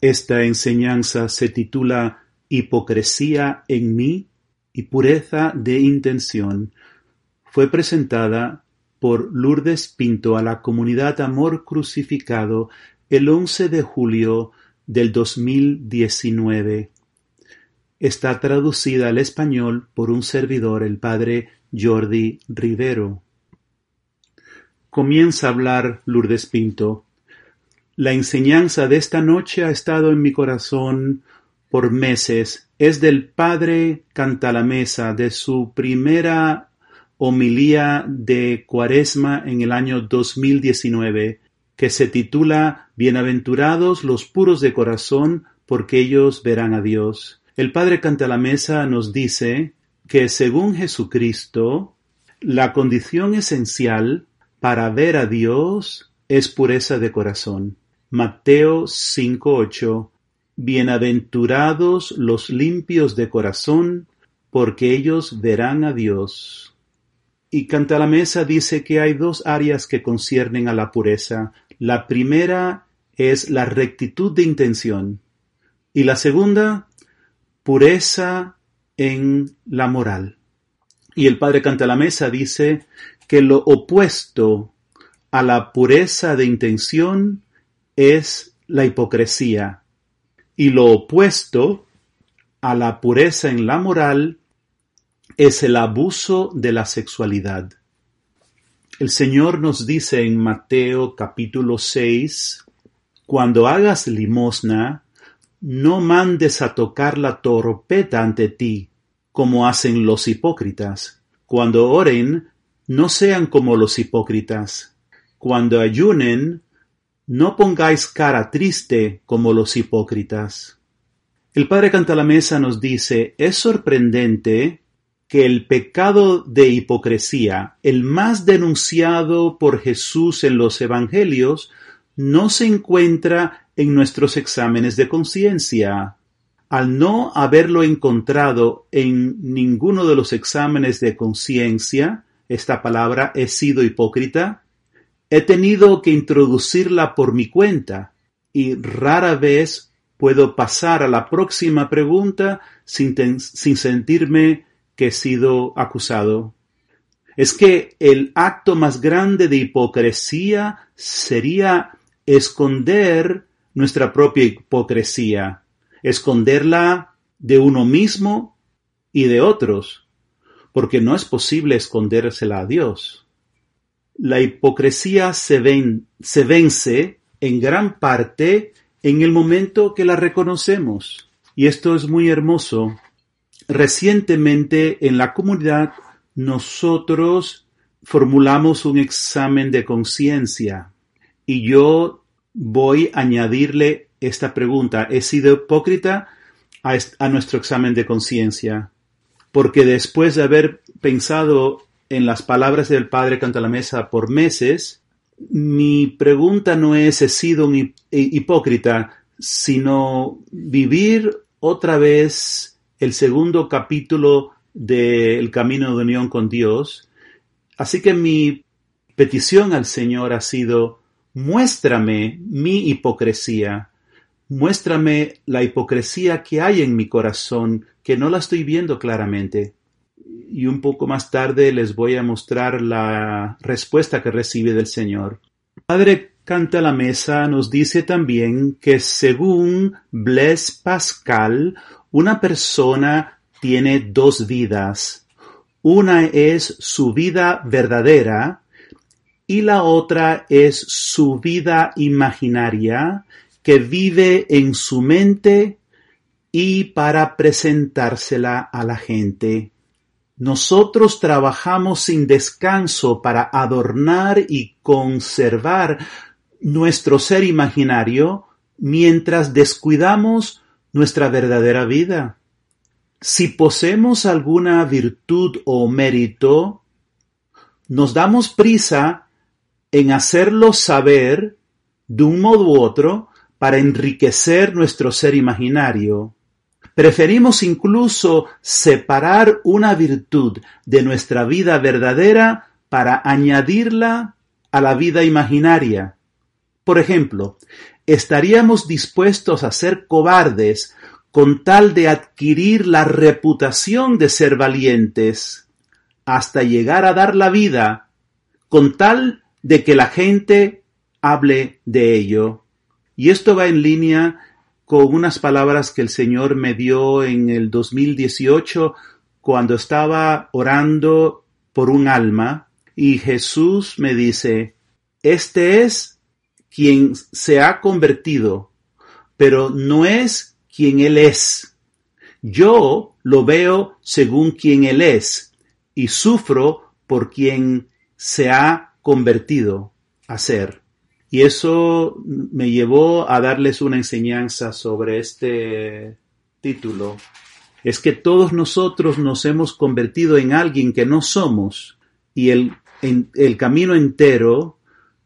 Esta enseñanza se titula Hipocresía en mí y pureza de intención. Fue presentada por Lourdes Pinto a la comunidad Amor Crucificado el 11 de julio del 2019. Está traducida al español por un servidor, el padre Jordi Rivero. Comienza a hablar Lourdes Pinto. La enseñanza de esta noche ha estado en mi corazón por meses. Es del padre Cantalamesa, de su primera homilía de Cuaresma en el año 2019, que se titula Bienaventurados los puros de corazón, porque ellos verán a Dios. El padre Cantalamesa nos dice que según Jesucristo, la condición esencial para ver a Dios es pureza de corazón. Mateo 5:8 Bienaventurados los limpios de corazón, porque ellos verán a Dios. Y Cantalamesa dice que hay dos áreas que conciernen a la pureza. La primera es la rectitud de intención y la segunda, pureza en la moral. Y el padre Cantalamesa dice que lo opuesto a la pureza de intención es la hipocresía y lo opuesto a la pureza en la moral es el abuso de la sexualidad. El Señor nos dice en Mateo capítulo 6, cuando hagas limosna, no mandes a tocar la torpeta ante ti, como hacen los hipócritas. Cuando oren, no sean como los hipócritas. Cuando ayunen, no pongáis cara triste como los hipócritas. El padre Cantalamesa nos dice, es sorprendente que el pecado de hipocresía, el más denunciado por Jesús en los Evangelios, no se encuentra en nuestros exámenes de conciencia. Al no haberlo encontrado en ninguno de los exámenes de conciencia, esta palabra he sido hipócrita, He tenido que introducirla por mi cuenta y rara vez puedo pasar a la próxima pregunta sin, sentirme que he sido acusado. Es que el acto más grande de hipocresía sería esconder nuestra propia hipocresía, esconderla de uno mismo y de otros, porque no es posible escondérsela a Dios. La hipocresía se, vence en gran parte en el momento que la reconocemos. Y esto es muy hermoso. Recientemente en la comunidad nosotros formulamos un examen de conciencia y yo voy a añadirle esta pregunta. ¿He sido hipócrita a, a nuestro examen de conciencia? Porque después de haber pensado en las palabras del padre Cantalamesa por meses, mi pregunta no es he sido un hipócrita, sino vivir otra vez el segundo capítulo del camino de unión con Dios. Así que mi petición al Señor ha sido, muéstrame mi hipocresía, muéstrame la hipocresía que hay en mi corazón, que no la estoy viendo claramente y un poco más tarde les voy a mostrar la respuesta que recibe del Señor. Padre Canta la Mesa nos dice también que según Blaise Pascal, una persona tiene dos vidas. Una es su vida verdadera y la otra es su vida imaginaria que vive en su mente y para presentársela a la gente. Nosotros trabajamos sin descanso para adornar y conservar nuestro ser imaginario mientras descuidamos nuestra verdadera vida. Si poseemos alguna virtud o mérito, nos damos prisa en hacerlo saber de un modo u otro para enriquecer nuestro ser imaginario. Preferimos incluso separar una virtud de nuestra vida verdadera para añadirla a la vida imaginaria. Por ejemplo, estaríamos dispuestos a ser cobardes con tal de adquirir la reputación de ser valientes, hasta llegar a dar la vida, con tal de que la gente hable de ello. Y esto va en línea con unas palabras que el Señor me dio en el 2018 cuando estaba orando por un alma y Jesús me dice, este es quien se ha convertido, pero no es quien Él es. Yo lo veo según quien Él es y sufro por quien se ha convertido a ser. Y eso me llevó a darles una enseñanza sobre este título. Es que todos nosotros nos hemos convertido en alguien que no somos y el, el camino entero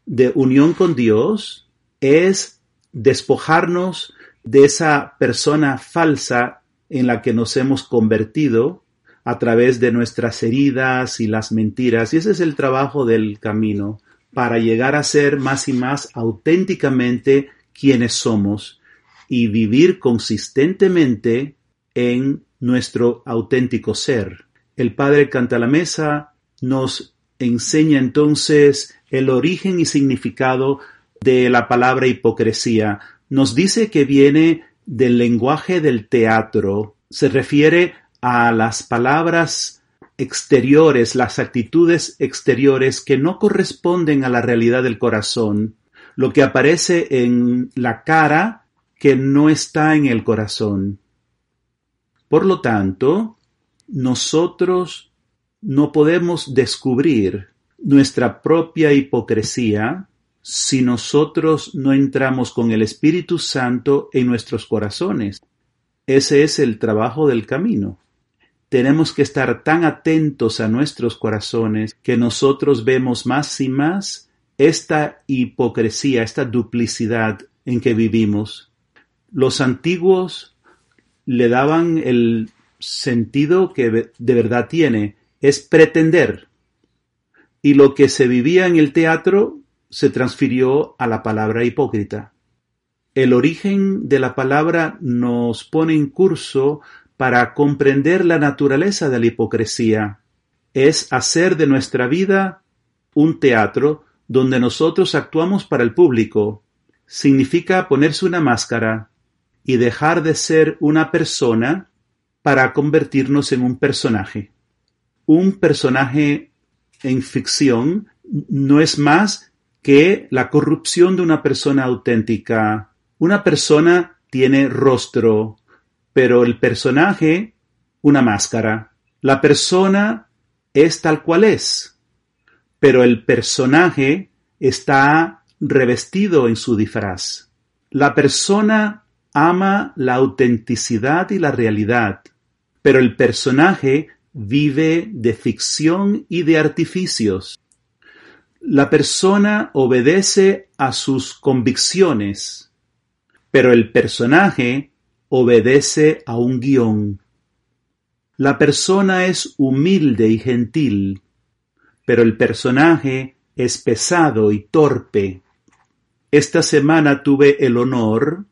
de unión con Dios es despojarnos de esa persona falsa en la que nos hemos convertido a través de nuestras heridas y las mentiras. Y ese es el trabajo del camino para llegar a ser más y más auténticamente quienes somos y vivir consistentemente en nuestro auténtico ser. El Padre Cantalamesa nos enseña entonces el origen y significado de la palabra hipocresía. Nos dice que viene del lenguaje del teatro. Se refiere a las palabras exteriores, las actitudes exteriores que no corresponden a la realidad del corazón, lo que aparece en la cara que no está en el corazón. Por lo tanto, nosotros no podemos descubrir nuestra propia hipocresía si nosotros no entramos con el Espíritu Santo en nuestros corazones. Ese es el trabajo del camino tenemos que estar tan atentos a nuestros corazones que nosotros vemos más y más esta hipocresía, esta duplicidad en que vivimos. Los antiguos le daban el sentido que de verdad tiene, es pretender. Y lo que se vivía en el teatro se transfirió a la palabra hipócrita. El origen de la palabra nos pone en curso para comprender la naturaleza de la hipocresía. Es hacer de nuestra vida un teatro donde nosotros actuamos para el público. Significa ponerse una máscara y dejar de ser una persona para convertirnos en un personaje. Un personaje en ficción no es más que la corrupción de una persona auténtica. Una persona tiene rostro, pero el personaje una máscara. La persona es tal cual es, pero el personaje está revestido en su disfraz. La persona ama la autenticidad y la realidad, pero el personaje vive de ficción y de artificios. La persona obedece a sus convicciones, pero el personaje obedece a un guion. La persona es humilde y gentil, pero el personaje es pesado y torpe. Esta semana tuve el honor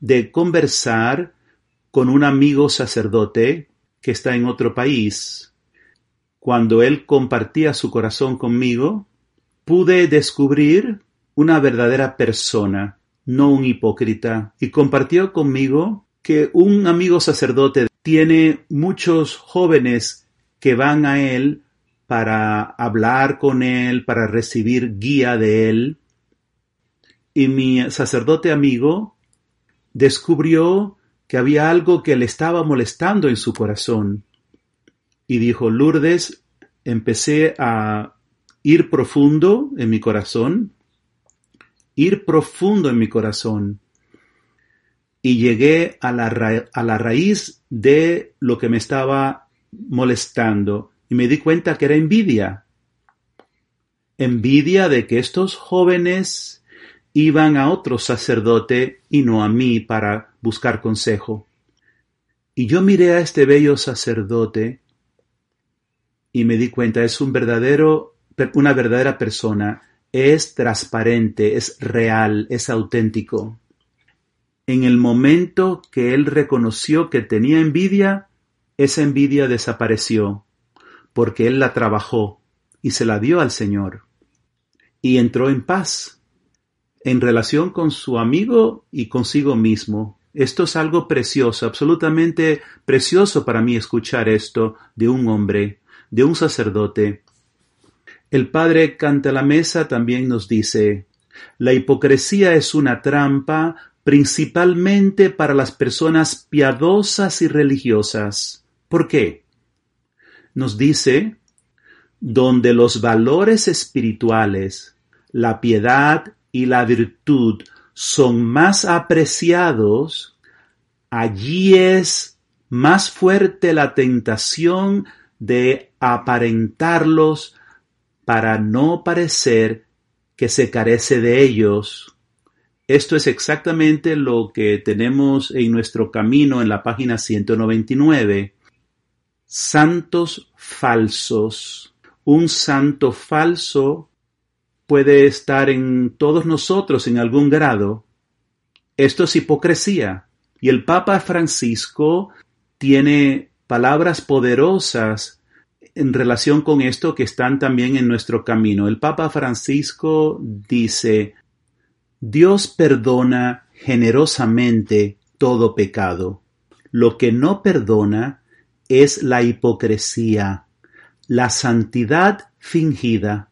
de conversar con un amigo sacerdote que está en otro país. Cuando él compartía su corazón conmigo, pude descubrir una verdadera persona no un hipócrita, y compartió conmigo que un amigo sacerdote tiene muchos jóvenes que van a él para hablar con él, para recibir guía de él. Y mi sacerdote amigo descubrió que había algo que le estaba molestando en su corazón. Y dijo, Lourdes, empecé a ir profundo en mi corazón ir profundo en mi corazón y llegué a la, raíz de lo que me estaba molestando y me di cuenta que era envidia. Envidia de que estos jóvenes iban a otro sacerdote y no a mí para buscar consejo. Y yo miré a este bello sacerdote y me di cuenta, es un verdadero, una verdadera persona es transparente, es real, es auténtico. En el momento que él reconoció que tenía envidia, esa envidia desapareció, porque él la trabajó y se la dio al Señor. Y entró en paz en relación con su amigo y consigo mismo. Esto es algo precioso, absolutamente precioso para mí escuchar esto de un hombre, de un sacerdote. El padre Cantalamesa también nos dice, la hipocresía es una trampa principalmente para las personas piadosas y religiosas. ¿Por qué? Nos dice, donde los valores espirituales, la piedad y la virtud son más apreciados, allí es más fuerte la tentación de aparentarlos para no parecer que se carece de ellos. Esto es exactamente lo que tenemos en nuestro camino en la página 199. Santos falsos. Un santo falso puede estar en todos nosotros en algún grado. Esto es hipocresía. Y el Papa Francisco tiene palabras poderosas en relación con esto que están también en nuestro camino. El Papa Francisco dice, Dios perdona generosamente todo pecado. Lo que no perdona es la hipocresía, la santidad fingida.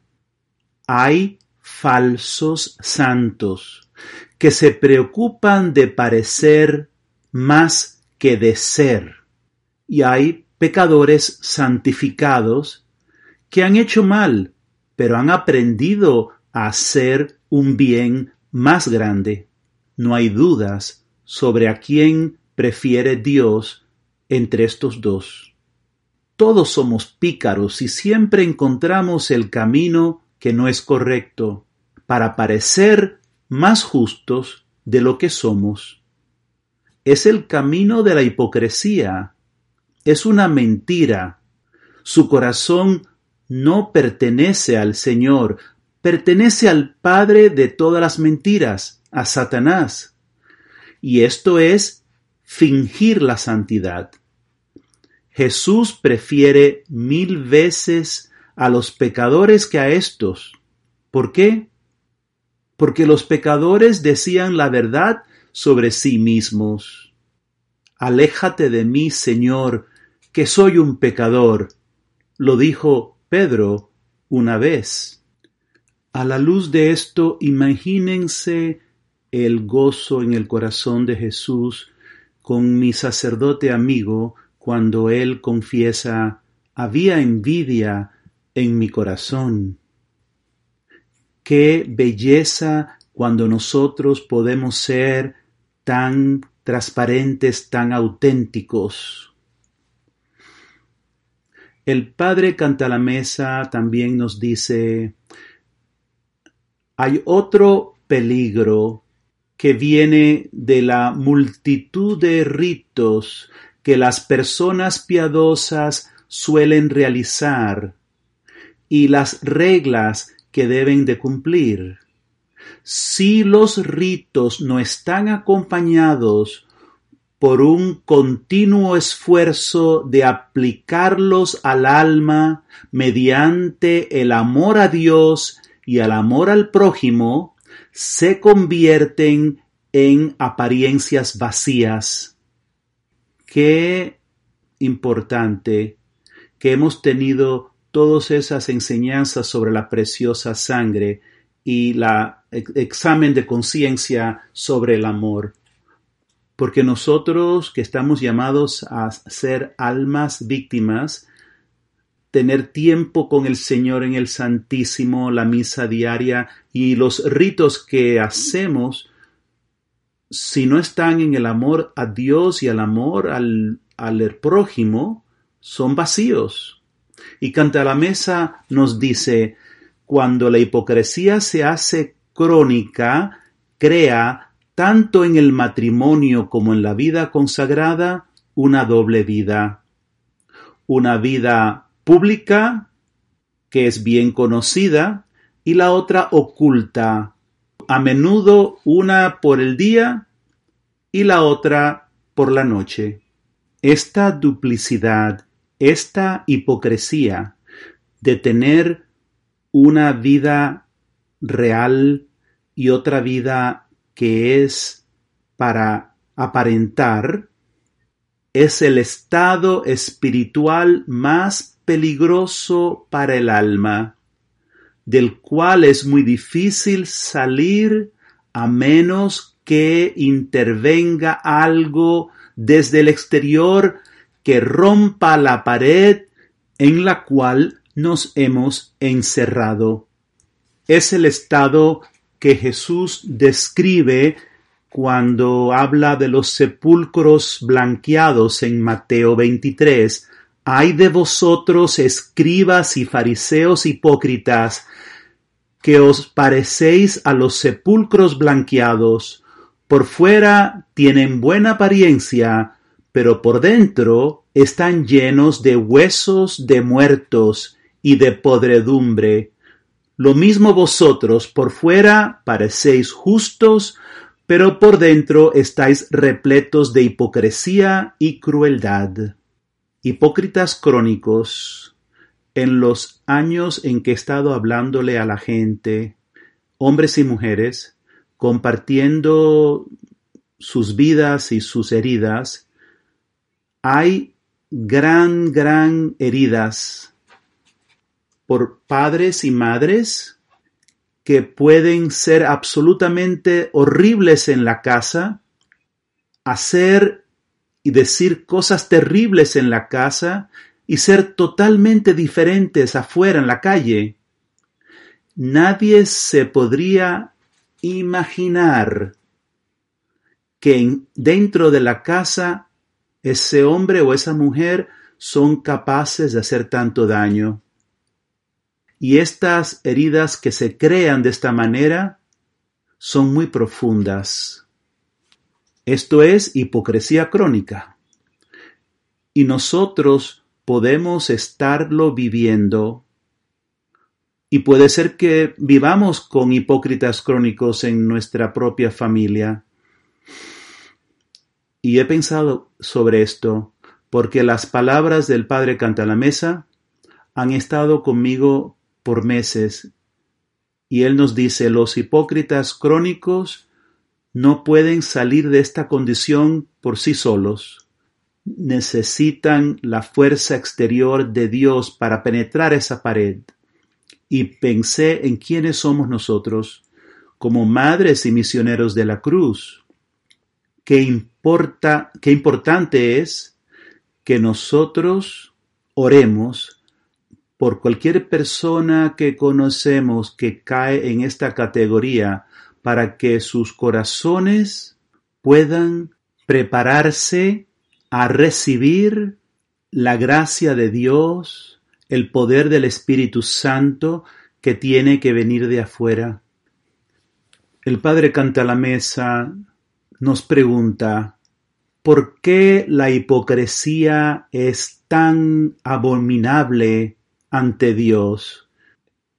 Hay falsos santos que se preocupan de parecer más que de ser. Y hay pecadores santificados que han hecho mal, pero han aprendido a hacer un bien más grande. No hay dudas sobre a quién prefiere Dios entre estos dos. Todos somos pícaros y siempre encontramos el camino que no es correcto para parecer más justos de lo que somos. Es el camino de la hipocresía. Es una mentira. Su corazón no pertenece al Señor, pertenece al padre de todas las mentiras, a Satanás. Y esto es fingir la santidad. Jesús prefiere mil veces a los pecadores que a estos. ¿Por qué? Porque los pecadores decían la verdad sobre sí mismos. Aléjate de mí, Señor, que soy un pecador. Lo dijo Pedro una vez. A la luz de esto, imagínense el gozo en el corazón de Jesús con mi sacerdote amigo cuando él confiesa había envidia en mi corazón. Qué belleza cuando nosotros podemos ser tan transparentes, tan auténticos. El padre Cantalamesa también nos dice, hay otro peligro que viene de la multitud de ritos que las personas piadosas suelen realizar y las reglas que deben de cumplir. Si los ritos no están acompañados por un continuo esfuerzo de aplicarlos al alma mediante el amor a Dios y al amor al prójimo se convierten en apariencias vacías. Qué importante que hemos tenido todas esas enseñanzas sobre la preciosa sangre y la examen de conciencia sobre el amor. Porque nosotros que estamos llamados a ser almas víctimas, tener tiempo con el Señor en el Santísimo, la misa diaria y los ritos que hacemos, si no están en el amor a Dios y al amor al, al prójimo, son vacíos. Y Canta la Mesa nos dice, cuando la hipocresía se hace crónica, crea, tanto en el matrimonio como en la vida consagrada, una doble vida. Una vida pública, que es bien conocida, y la otra oculta, a menudo una por el día y la otra por la noche. Esta duplicidad, esta hipocresía de tener una vida real y otra vida que es para aparentar, es el estado espiritual más peligroso para el alma, del cual es muy difícil salir a menos que intervenga algo desde el exterior que rompa la pared en la cual nos hemos encerrado. Es el estado que Jesús describe cuando habla de los sepulcros blanqueados en Mateo 23. Hay de vosotros, escribas y fariseos hipócritas, que os parecéis a los sepulcros blanqueados. Por fuera tienen buena apariencia, pero por dentro están llenos de huesos de muertos y de podredumbre. Lo mismo vosotros por fuera parecéis justos, pero por dentro estáis repletos de hipocresía y crueldad. Hipócritas crónicos, en los años en que he estado hablándole a la gente, hombres y mujeres, compartiendo sus vidas y sus heridas, hay gran, gran heridas por padres y madres que pueden ser absolutamente horribles en la casa, hacer y decir cosas terribles en la casa y ser totalmente diferentes afuera en la calle. Nadie se podría imaginar que dentro de la casa ese hombre o esa mujer son capaces de hacer tanto daño. Y estas heridas que se crean de esta manera son muy profundas. Esto es hipocresía crónica. Y nosotros podemos estarlo viviendo. Y puede ser que vivamos con hipócritas crónicos en nuestra propia familia. Y he pensado sobre esto porque las palabras del Padre Cantalamesa han estado conmigo por meses. Y él nos dice, los hipócritas crónicos no pueden salir de esta condición por sí solos. Necesitan la fuerza exterior de Dios para penetrar esa pared. Y pensé en quiénes somos nosotros, como madres y misioneros de la cruz. Qué importa, qué importante es que nosotros oremos por cualquier persona que conocemos que cae en esta categoría para que sus corazones puedan prepararse a recibir la gracia de Dios, el poder del Espíritu Santo que tiene que venir de afuera. El Padre canta la mesa, nos pregunta, ¿por qué la hipocresía es tan abominable ante Dios.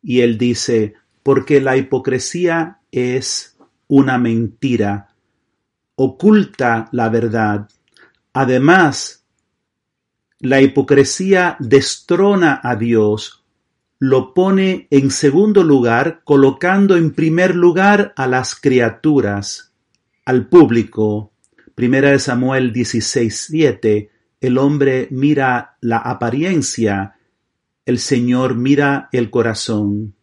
Y él dice, porque la hipocresía es una mentira, oculta la verdad. Además, la hipocresía destrona a Dios, lo pone en segundo lugar, colocando en primer lugar a las criaturas, al público. Primera de Samuel 16:7, el hombre mira la apariencia el Señor mira el corazón.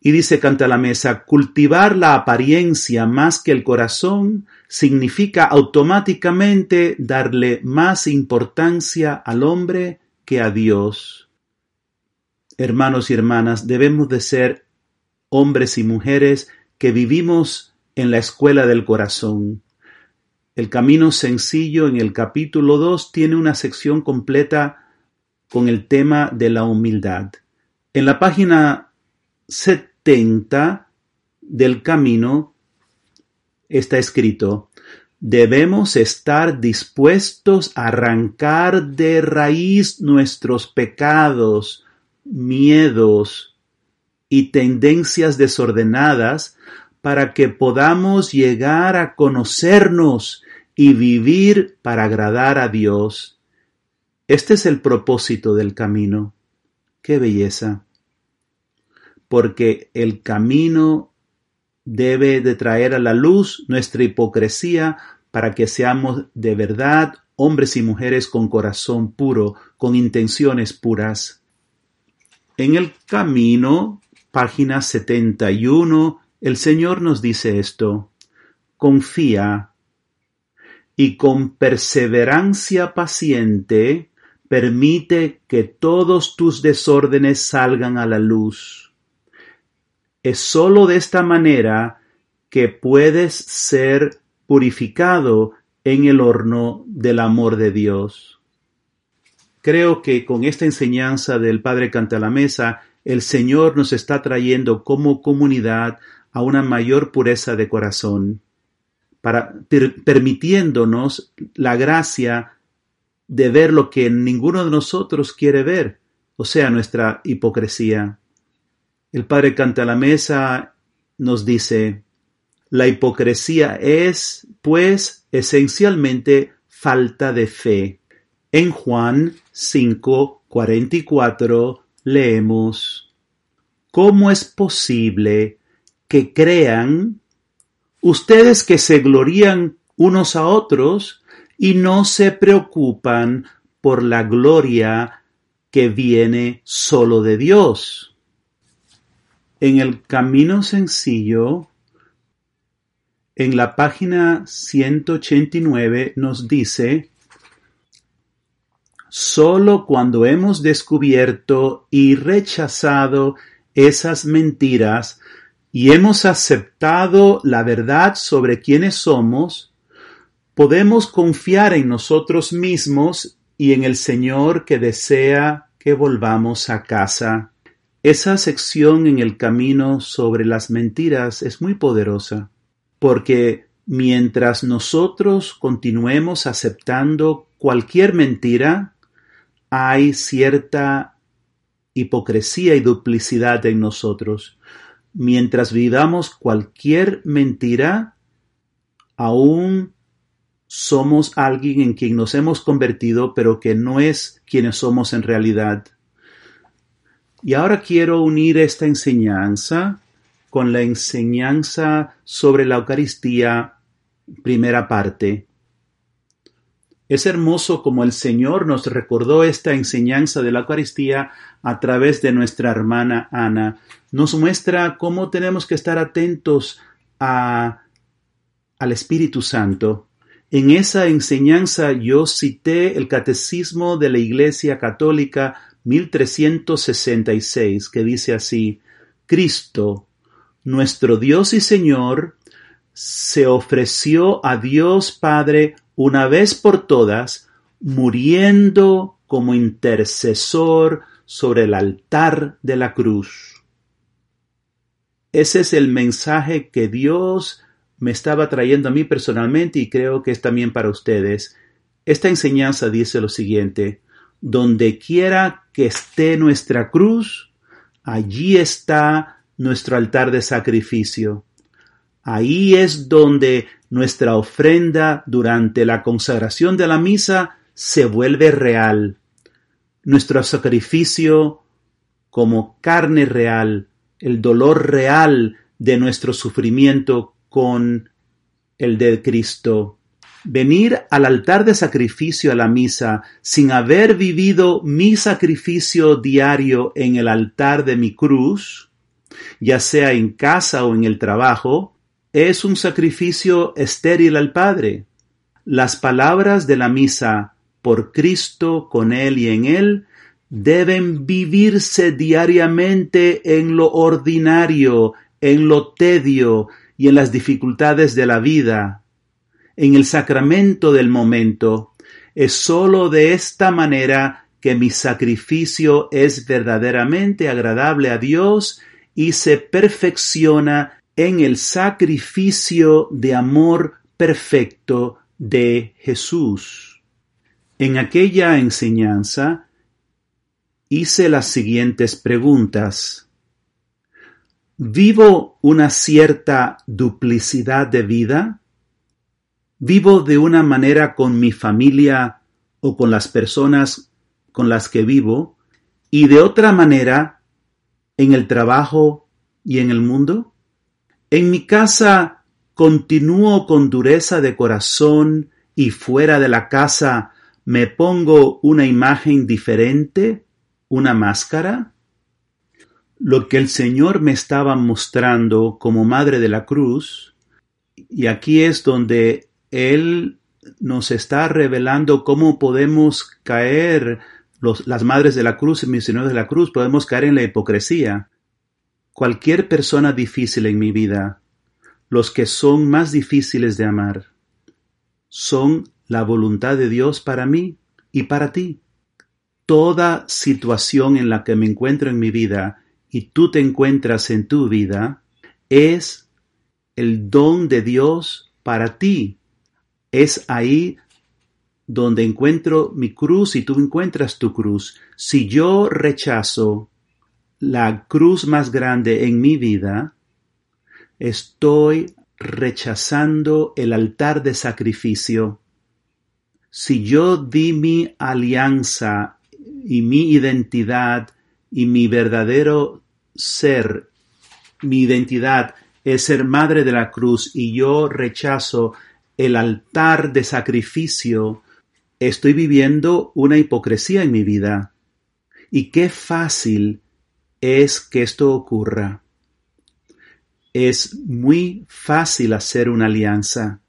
Y dice Canta la Mesa, cultivar la apariencia más que el corazón significa automáticamente darle más importancia al hombre que a Dios. Hermanos y hermanas, debemos de ser hombres y mujeres que vivimos en la escuela del corazón. El camino sencillo en el capítulo 2 tiene una sección completa con el tema de la humildad. En la página 70 del camino está escrito, debemos estar dispuestos a arrancar de raíz nuestros pecados, miedos y tendencias desordenadas para que podamos llegar a conocernos y vivir para agradar a Dios. Este es el propósito del camino. ¡Qué belleza! Porque el camino debe de traer a la luz nuestra hipocresía para que seamos de verdad hombres y mujeres con corazón puro, con intenciones puras. En el camino, página 71, el Señor nos dice esto, confía y con perseverancia paciente permite que todos tus desórdenes salgan a la luz. Es sólo de esta manera que puedes ser purificado en el horno del amor de Dios. Creo que con esta enseñanza del Padre Cantalamesa, el Señor nos está trayendo como comunidad a una mayor pureza de corazón, para permitiéndonos la gracia de ver lo que ninguno de nosotros quiere ver, o sea, nuestra hipocresía. El Padre Cantalamesa nos dice, la hipocresía es, pues, esencialmente falta de fe. En Juan 5, 44 leemos, ¿Cómo es posible que crean ustedes que se glorían unos a otros y no se preocupan por la gloria que viene solo de Dios? En el camino sencillo en la página 189 nos dice, solo cuando hemos descubierto y rechazado esas mentiras y hemos aceptado la verdad sobre quiénes somos, podemos confiar en nosotros mismos y en el Señor que desea que volvamos a casa. Esa sección en el camino sobre las mentiras es muy poderosa porque mientras nosotros continuemos aceptando cualquier mentira, hay cierta hipocresía y duplicidad en nosotros. Mientras vivamos cualquier mentira, aún somos alguien en quien nos hemos convertido, pero que no es quienes somos en realidad. Y ahora quiero unir esta enseñanza con la enseñanza sobre la Eucaristía, primera parte. Es hermoso como el Señor nos recordó esta enseñanza de la Eucaristía a través de nuestra hermana Ana. Nos muestra cómo tenemos que estar atentos a, al Espíritu Santo. En esa enseñanza yo cité el Catecismo de la Iglesia Católica 1366, que dice así, Cristo, nuestro Dios y Señor, se ofreció a Dios Padre una vez por todas, muriendo como intercesor sobre el altar de la cruz. Ese es el mensaje que Dios me estaba trayendo a mí personalmente y creo que es también para ustedes. Esta enseñanza dice lo siguiente, donde quiera que esté nuestra cruz, allí está nuestro altar de sacrificio. Ahí es donde nuestra ofrenda durante la consagración de la misa se vuelve real. Nuestro sacrificio como carne real, el dolor real de nuestro sufrimiento con el de Cristo. Venir al altar de sacrificio a la misa sin haber vivido mi sacrificio diario en el altar de mi cruz, ya sea en casa o en el trabajo, es un sacrificio estéril al Padre. Las palabras de la misa por Cristo, con Él y en Él, deben vivirse diariamente en lo ordinario, en lo tedio y en las dificultades de la vida, en el sacramento del momento. Es sólo de esta manera que mi sacrificio es verdaderamente agradable a Dios y se perfecciona en el sacrificio de amor perfecto de Jesús. En aquella enseñanza hice las siguientes preguntas. ¿Vivo una cierta duplicidad de vida? ¿Vivo de una manera con mi familia o con las personas con las que vivo y de otra manera en el trabajo y en el mundo? En mi casa continúo con dureza de corazón y fuera de la casa me pongo una imagen diferente, una máscara. Lo que el Señor me estaba mostrando como Madre de la Cruz, y aquí es donde Él nos está revelando cómo podemos caer, las Madres de la Cruz y misioneros de la Cruz, podemos caer en la hipocresía. Cualquier persona difícil en mi vida, los que son más difíciles de amar, son la voluntad de Dios para mí y para ti. Toda situación en la que me encuentro en mi vida y tú te encuentras en tu vida es el don de Dios para ti. Es ahí donde encuentro mi cruz y tú encuentras tu cruz. Si yo rechazo la cruz más grande en mi vida, estoy rechazando el altar de sacrificio si yo di mi alianza y mi identidad y mi verdadero ser, mi identidad es ser madre de la cruz y yo rechazo el altar de sacrificio, estoy viviendo una hipocresía en mi vida. Y qué fácil es que esto ocurra. Es muy fácil hacer una alianza.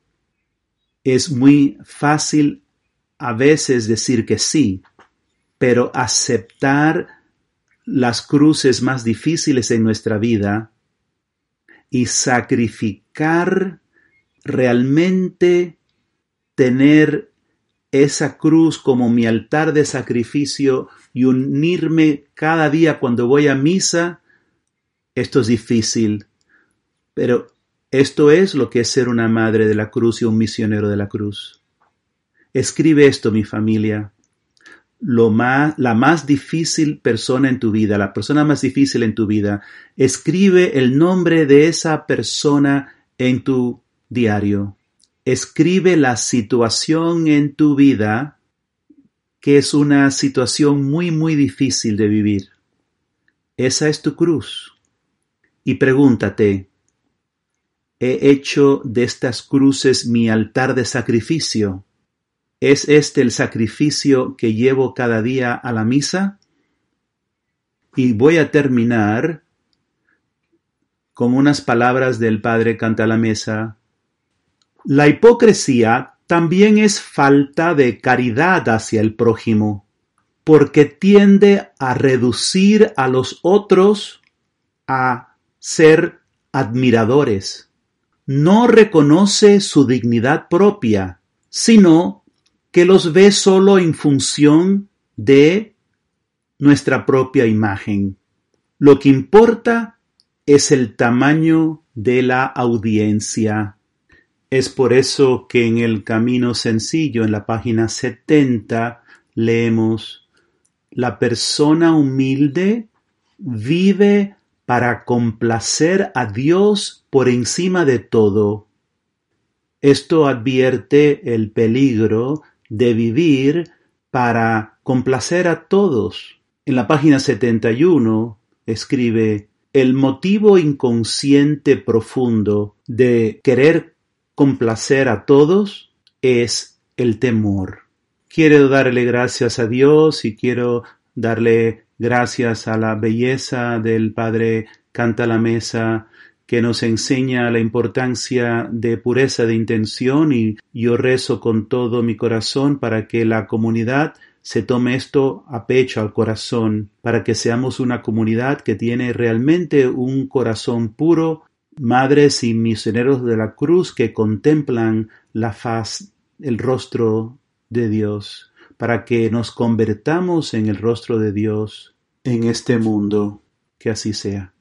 Es muy fácil a veces decir que sí, pero aceptar las cruces más difíciles en nuestra vida y sacrificar realmente tener esa cruz como mi altar de sacrificio y unirme cada día cuando voy a misa, esto es difícil, pero esto es lo que es ser una madre de la cruz y un misionero de la cruz. Escribe esto, mi familia. Lo más, la más difícil persona en tu vida, la persona más difícil en tu vida, escribe el nombre de esa persona en tu diario. Escribe la situación en tu vida que es una situación muy, muy difícil de vivir. Esa es tu cruz. Y pregúntate, ¿he hecho de estas cruces mi altar de sacrificio? ¿Es este el sacrificio que llevo cada día a la misa? Y voy a terminar con unas palabras del Padre Canta la Mesa. La hipocresía también es falta de caridad hacia el prójimo, porque tiende a reducir a los otros a ser admiradores. No reconoce su dignidad propia, sino que los ve solo en función de nuestra propia imagen. Lo que importa es el tamaño de la audiencia. Es por eso que en el Camino Sencillo, en la página 70, leemos, La persona humilde vive para complacer a Dios por encima de todo. Esto advierte el peligro de vivir para complacer a todos. En la página 71 escribe, el motivo inconsciente profundo de querer complacer a todos es el temor. Quiero darle gracias a Dios y quiero darle gracias a la belleza del Padre Canta la Mesa que nos enseña la importancia de pureza de intención y yo rezo con todo mi corazón para que la comunidad se tome esto a pecho al corazón, para que seamos una comunidad que tiene realmente un corazón puro, madres y misioneros de la cruz que contemplan la faz, el rostro de Dios, para que nos convertamos en el rostro de Dios en este mundo. Que así sea.